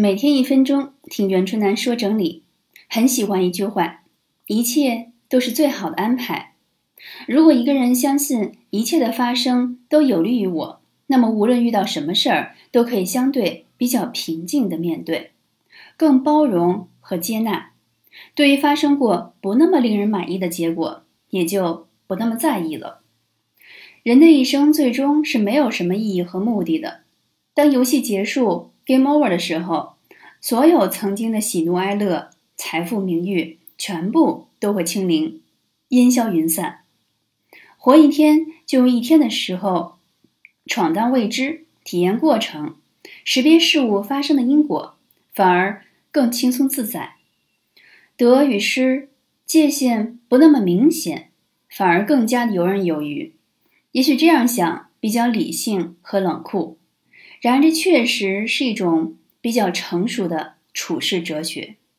每天一分钟，听袁春楠说整理。很喜欢一句话：一切都是最好的安排。如果一个人相信一切的发生都有利于我，那么无论遇到什么事儿，都可以相对比较平静的面对，更包容和接纳。对于发生过不那么令人满意的结果，也就不那么在意了。人的一生最终是没有什么意义和目的的。当游戏结束。Game over 的时候，所有曾经的喜怒哀乐、财富名誉，全部都会清零，烟消云散。活一天就用一天的时候，闯荡未知，体验过程，识别事物发生的因果，反而更轻松自在。得与失界限不那么明显，反而更加游刃有余。也许这样想比较理性和冷酷。然而，这确实是一种比较成熟的处世哲学。